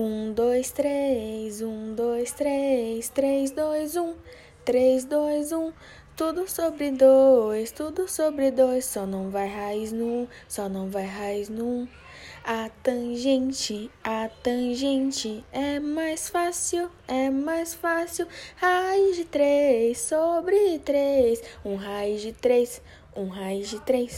Um, dois, três, um, dois, três, três, dois, um, três, dois, um. Tudo sobre dois, tudo sobre dois, só não vai raiz num, só não vai raiz num. A tangente, a tangente é mais fácil, é mais fácil. Raiz de três sobre três, um raiz de três, um raiz de três.